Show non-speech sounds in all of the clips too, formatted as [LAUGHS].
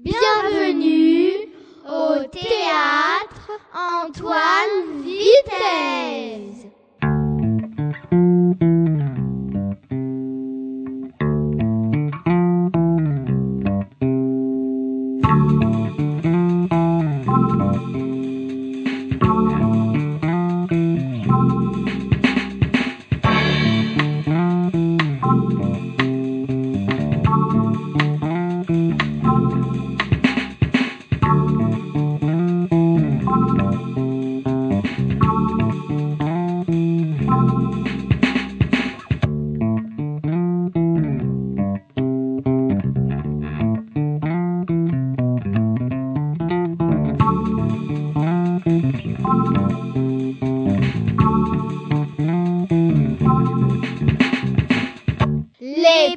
Bienvenue au théâtre Antoine Vitesse. Les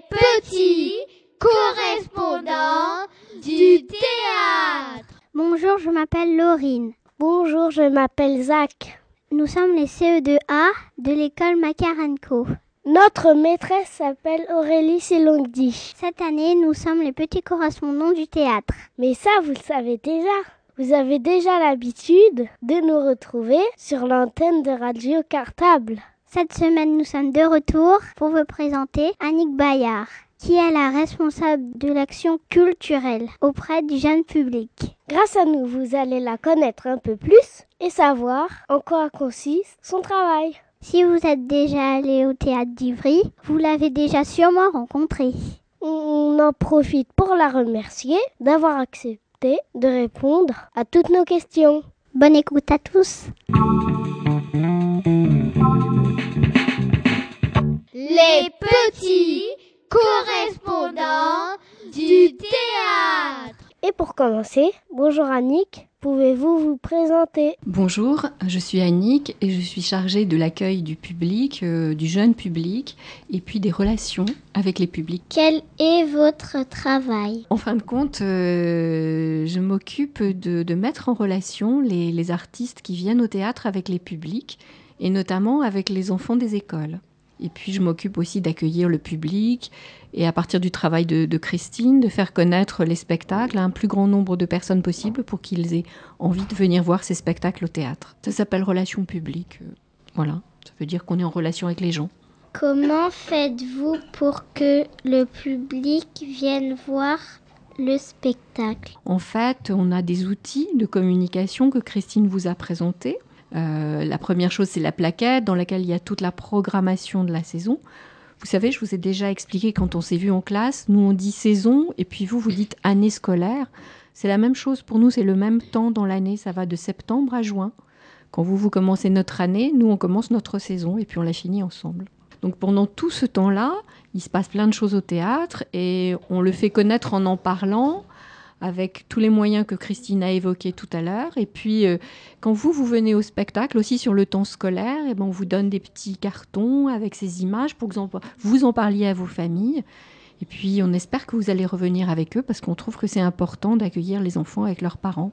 petits correspondants du théâtre. Bonjour, je m'appelle Laurine. Bonjour, je m'appelle Zach. Nous sommes les CE2A de l'école Makarenko. Notre maîtresse s'appelle Aurélie Silongdi. Cette année, nous sommes les petits correspondants du théâtre. Mais ça, vous le savez déjà. Vous avez déjà l'habitude de nous retrouver sur l'antenne de Radio Cartable. Cette semaine, nous sommes de retour pour vous présenter Annick Bayard, qui est la responsable de l'action culturelle auprès du jeune public. Grâce à nous, vous allez la connaître un peu plus et savoir en quoi consiste son travail. Si vous êtes déjà allé au théâtre d'Ivry, vous l'avez déjà sûrement rencontré. On en profite pour la remercier d'avoir accepté de répondre à toutes nos questions. Bonne écoute à tous. Les petits correspondants du théâtre. Et pour commencer, bonjour Annick, pouvez-vous vous présenter? Bonjour, je suis Annick et je suis chargée de l'accueil du public, euh, du jeune public et puis des relations avec les publics. Quel est votre travail? En fin de compte, euh, je m'occupe de, de mettre en relation les, les artistes qui viennent au théâtre avec les publics et notamment avec les enfants des écoles. Et puis je m'occupe aussi d'accueillir le public et à partir du travail de, de, Christine, de faire connaître les spectacles à un plus grand nombre de personnes possible pour qu'ils aient envie de venir voir ces spectacles au théâtre. Ça s'appelle relation publique. Euh, voilà, ça veut dire qu'on est en relation avec les gens. Comment faites-vous pour que le public vienne voir le spectacle? En fait, on a des outils de communication que Christine vous a présentés. Euh, la première chose, c'est la plaquette dans laquelle il y a toute la programmation de la saison. Vous savez, je vous ai déjà expliqué quand on s'est vu en classe, nous on dit saison et puis vous, vous dites année scolaire. C'est la même chose pour nous, c'est le même temps dans l'année, ça va de septembre à juin. Quand vous, vous commencez notre année, nous on commence notre saison et puis on la finit ensemble. Donc pendant tout ce temps-là, il se passe plein de choses au théâtre et on le fait connaître en en parlant, avec tous les moyens que Christine a évoqués tout à l'heure. Et puis, euh, quand vous, vous venez au spectacle, aussi sur le temps scolaire, et ben, on vous donne des petits cartons avec ces images pour que vous en parliez à vos familles. Et puis, on espère que vous allez revenir avec eux parce qu'on trouve que c'est important d'accueillir les enfants avec leurs parents,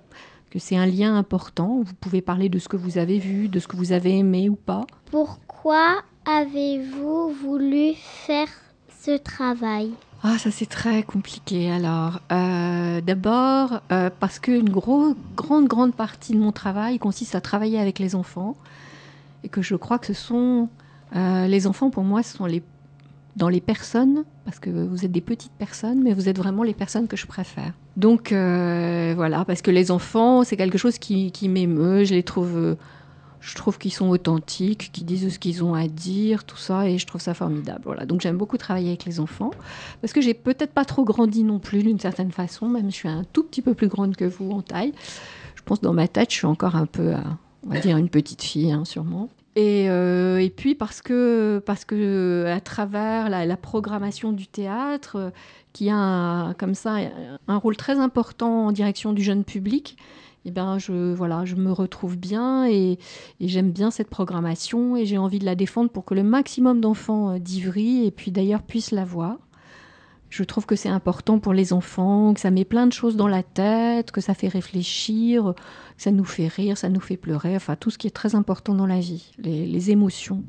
que c'est un lien important. Vous pouvez parler de ce que vous avez vu, de ce que vous avez aimé ou pas. Pourquoi avez-vous voulu faire ce travail? Ah, ça c'est très compliqué. Alors, euh, d'abord euh, parce qu'une grande, grande partie de mon travail consiste à travailler avec les enfants et que je crois que ce sont euh, les enfants pour moi, ce sont les dans les personnes parce que vous êtes des petites personnes, mais vous êtes vraiment les personnes que je préfère. Donc voilà, parce que les enfants, c'est quelque chose qui m'émeut. Je les trouve je trouve qu'ils sont authentiques, qu'ils disent ce qu'ils ont à dire, tout ça, et je trouve ça formidable. Voilà. Donc j'aime beaucoup travailler avec les enfants, parce que j'ai peut-être pas trop grandi non plus d'une certaine façon, même je suis un tout petit peu plus grande que vous en taille. Je pense dans ma tête, je suis encore un peu, on va dire, une petite fille, hein, sûrement. Et, euh, et, puis parce que, parce que à travers la, programmation du théâtre, euh, qui a comme ça un rôle très important en direction du jeune public, eh ben je voilà, je me retrouve bien et, j'aime bien cette programmation et j'ai envie de la défendre pour que le maximum d'enfants d'Ivry et puis d'ailleurs puissent la voir. Je trouve que c'est important pour les enfants, que ça met plein de choses dans la tête, que ça fait réfléchir, que ça nous fait rire, ça nous fait pleurer, enfin tout ce qui est très important dans la vie, les émotions.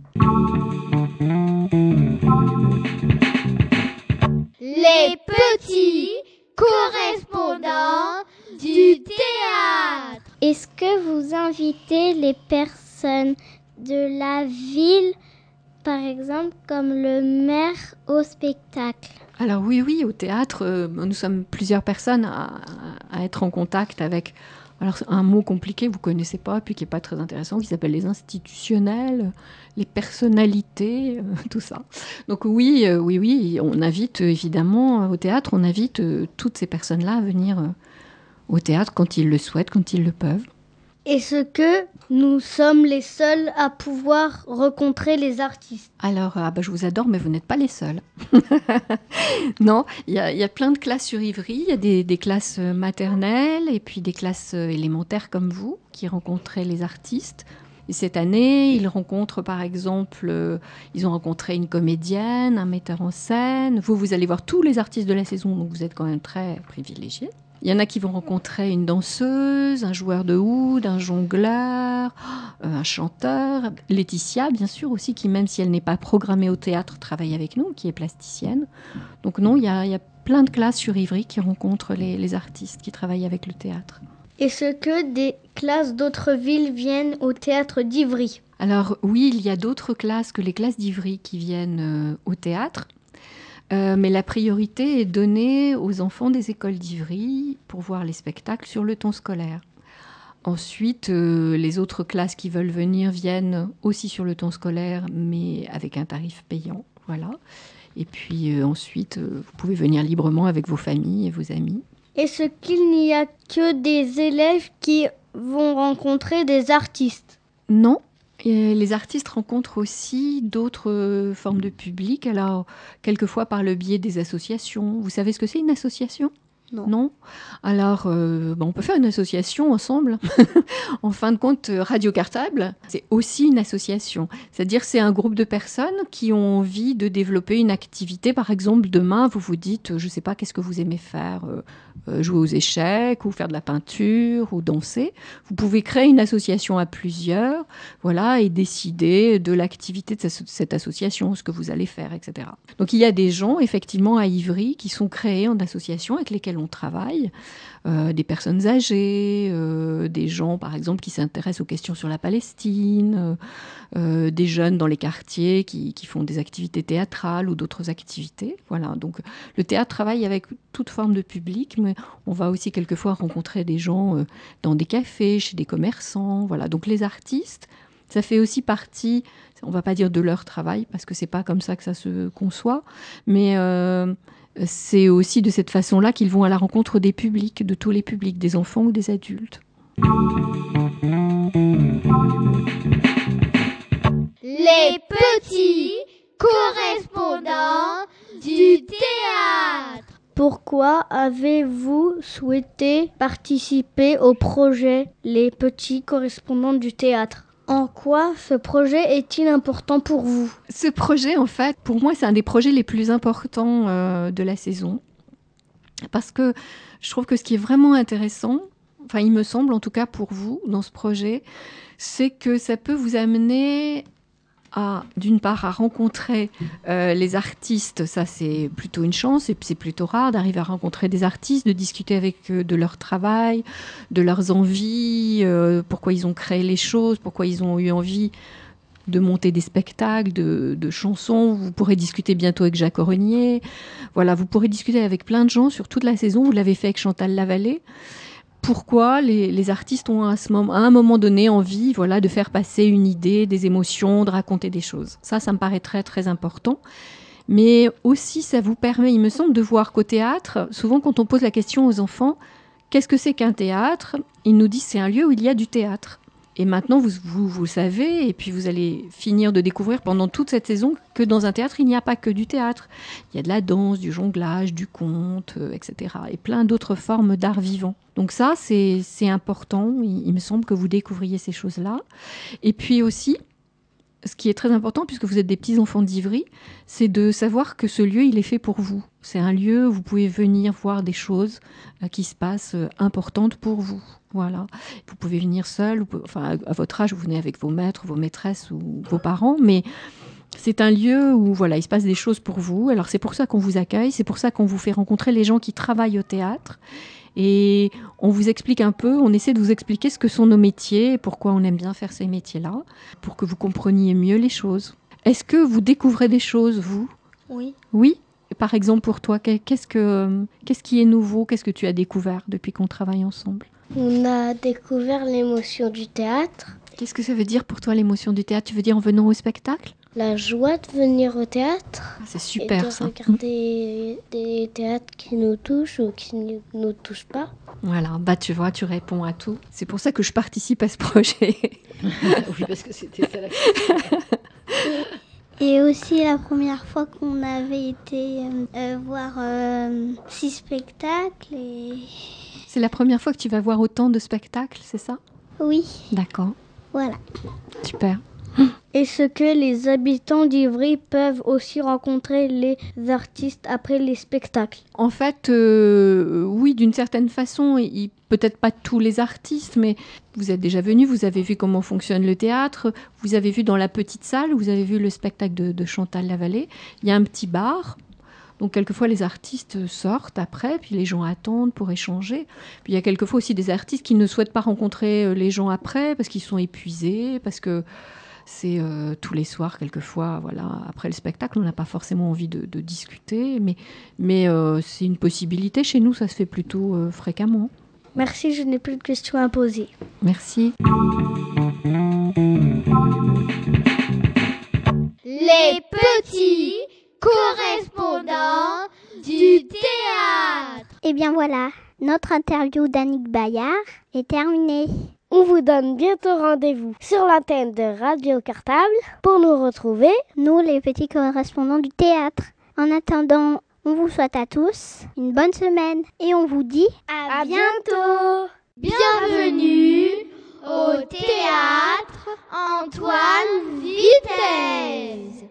Alors oui, oui, au théâtre, euh, nous sommes plusieurs personnes à, à être en contact avec alors un mot compliqué, vous connaissez pas, puis qui est pas très intéressant, qui s'appelle les institutionnels, les personnalités, euh, tout ça. Donc oui, euh, oui, oui, on invite évidemment au théâtre, on invite toutes ces personnes-là à venir au théâtre quand ils le souhaitent, quand ils le peuvent. Est-ce que nous sommes les seuls à pouvoir rencontrer les artistes Alors, ah bah, je vous adore, mais vous n'êtes pas les seuls. [LAUGHS] non, il y, a plein de classes sur Ivry. Il y a des, classes maternelles et puis des classes élémentaires comme vous qui rencontraient les artistes. Et cette année, ils rencontrent par exemple, euh, ils ont rencontré une comédienne, un metteur en scène. Vous, vous allez voir tous les artistes de la saison, donc vous êtes quand même très privilégiés. Il y en a qui vont rencontrer une danseuse, un joueur de oud, un jongleur, euh, un chanteur. Laetitia, bien sûr, aussi, qui, même si elle n'est pas programmée au théâtre, travaille avec nous, qui est plasticienne. Donc, non, il y a, plein de classes sur Ivry qui rencontrent les, artistes qui travaillent avec le théâtre. Est-ce que des classes d'autres villes viennent au théâtre d'Ivry? Alors oui, il y a d'autres classes que les classes d'Ivry qui viennent euh, au théâtre. Euh, mais la priorité est donnée aux enfants des écoles d'Ivry pour voir les spectacles sur le temps scolaire. Ensuite, euh, les autres classes qui veulent venir viennent aussi sur le temps scolaire, mais avec un tarif payant. Voilà. Et puis euh, ensuite, vous pouvez venir librement avec vos familles et vos amis. Est-ce qu'il n'y a que des élèves qui vont rencontrer des artistes? Non, les artistes rencontrent aussi d'autres euh, formes de public, alors quelquefois par le biais des associations. Vous savez ce que c'est une association? Non. Alors, euh, on peut faire une association ensemble. [LAUGHS] en fin de compte, Radio Cartable, c'est aussi une association. C'est-à-dire, c'est un groupe de personnes qui ont envie de développer une activité. Par exemple, demain, vous vous dites, je ne sais pas, qu'est-ce que vous aimez faire euh, Jouer aux échecs, ou faire de la peinture, ou danser. Vous pouvez créer une association à plusieurs, voilà, et décider de l'activité de cette association, ce que vous allez faire, etc. Donc, il y a des gens, effectivement, à Ivry, qui sont créés en association avec lesquels on travaille, euh, des personnes âgées, euh, des gens par exemple qui s'intéressent aux questions sur la Palestine, euh, des jeunes dans les quartiers qui, font des activités théâtrales ou d'autres activités. Voilà, donc le théâtre travaille avec toute forme de public, mais on va aussi quelquefois rencontrer des gens dans des cafés, chez des commerçants. Voilà, donc les artistes, ça fait aussi partie, on va pas dire de leur travail parce que c'est pas comme ça que ça se conçoit, mais c'est aussi de cette façon-là qu'ils vont à la rencontre des publics, de tous les publics, des enfants ou des adultes. Les petits correspondants du théâtre. Pourquoi avez-vous souhaité participer au projet Les petits correspondants du théâtre? En quoi ce projet est-il important pour vous? Ce projet, en fait, pour moi, c'est un des projets les plus importants euh, de la saison. Parce que je trouve que ce qui est vraiment intéressant, enfin, il me semble en tout cas pour vous dans ce projet, c'est que ça peut vous amener d'une part, à rencontrer euh, les artistes, ça c'est plutôt une chance, et c'est plutôt rare d'arriver à rencontrer des artistes, de discuter avec eux de leur travail, de leurs envies, euh, pourquoi ils ont créé les choses, pourquoi ils ont eu envie de monter des spectacles, de, chansons. Vous pourrez discuter bientôt avec Jacques Orenier. Voilà, vous pourrez discuter avec plein de gens sur toute la saison. Vous l'avez fait avec Chantal Lavallée pourquoi les, artistes ont à, un moment donné envie voilà, de faire passer une idée, des émotions, de raconter des choses. Ça, ça me paraît très très important. Mais aussi, ça vous permet, il me semble, de voir qu'au théâtre, souvent quand on pose la question aux enfants, qu'est-ce que c'est qu'un théâtre Ils nous disent c'est un lieu où il y a du théâtre. Et maintenant, vous, vous, savez, et puis vous allez finir de découvrir pendant toute cette saison que dans un théâtre, il n'y a pas que du théâtre. Il y a de la danse, du jonglage, du conte, euh, etc. Et plein d'autres formes d'art vivant. Donc ça, c'est important. Il, il, me semble que vous découvriez ces choses-là. Et puis aussi, ce qui est très important, puisque vous êtes des petits enfants d'Ivry, c'est de savoir que ce lieu, il est fait pour vous. C'est un lieu où vous pouvez venir voir des choses euh, qui se passent euh, importantes pour vous. Voilà. Vous pouvez venir seul, enfin à votre âge, vous venez avec vos maîtres, vos maîtresses ou vos parents, mais c'est un lieu où voilà, il se passe des choses pour vous. Alors c'est pour ça qu'on vous accueille, c'est pour ça qu'on vous fait rencontrer les gens qui travaillent au théâtre. Et on vous explique un peu, on essaie de vous expliquer ce que sont nos métiers et pourquoi on aime bien faire ces métiers-là, pour que vous compreniez mieux les choses. Est-ce que vous découvrez des choses, vous? Oui. Oui? Par exemple, pour toi, qu'est-ce, que, qu'est-ce qui est nouveau? Qu'est-ce que tu as découvert depuis qu'on travaille ensemble? On a découvert l'émotion du théâtre. Qu'est-ce que ça veut dire pour toi l'émotion du théâtre? Tu veux dire en venant au spectacle? La joie de venir au théâtre. Ah, c'est super et de ça. regarder des théâtres qui nous touchent ou qui ne nous touchent pas. Voilà, bah tu vois, tu réponds à tout. C'est pour ça que je participe à ce projet. [LAUGHS] oui, parce que c'était ça la question. Et aussi la première fois qu'on avait été euh, euh, voir euh, six spectacles. Et... C'est la première fois que tu vas voir autant de spectacles, c'est ça? Oui. D'accord. Voilà. Super. Est-ce que les habitants d'Ivry peuvent aussi rencontrer les artistes après les spectacles En fait, euh, oui, d'une certaine façon, peut-être pas tous les artistes, mais vous êtes déjà venus, vous avez vu comment fonctionne le théâtre, vous avez vu dans la petite salle, vous avez vu le spectacle de, de Chantal Lavallée, il y a un petit bar. Donc quelquefois les artistes sortent après, puis les gens attendent pour échanger. Puis il y a quelquefois aussi des artistes qui ne souhaitent pas rencontrer euh, les gens après parce qu'ils sont épuisés, parce que c'est euh, tous les soirs, quelquefois, voilà, après le spectacle, on n'a pas forcément envie de, de discuter, mais, mais euh, c'est une possibilité. Chez nous, ça se fait plutôt euh, fréquemment. Merci, je n'ai plus de questions à poser. Merci. Les petits correspondants du théâtre. Et bien voilà, notre interview d'Annick Bayard est terminée. On vous donne bientôt rendez-vous sur l'antenne de Radio Cartable pour nous retrouver, nous les petits correspondants du théâtre. En attendant, on vous souhaite à tous une bonne semaine et on vous dit à, à bientôt. Bienvenue au théâtre Antoine Vitesse.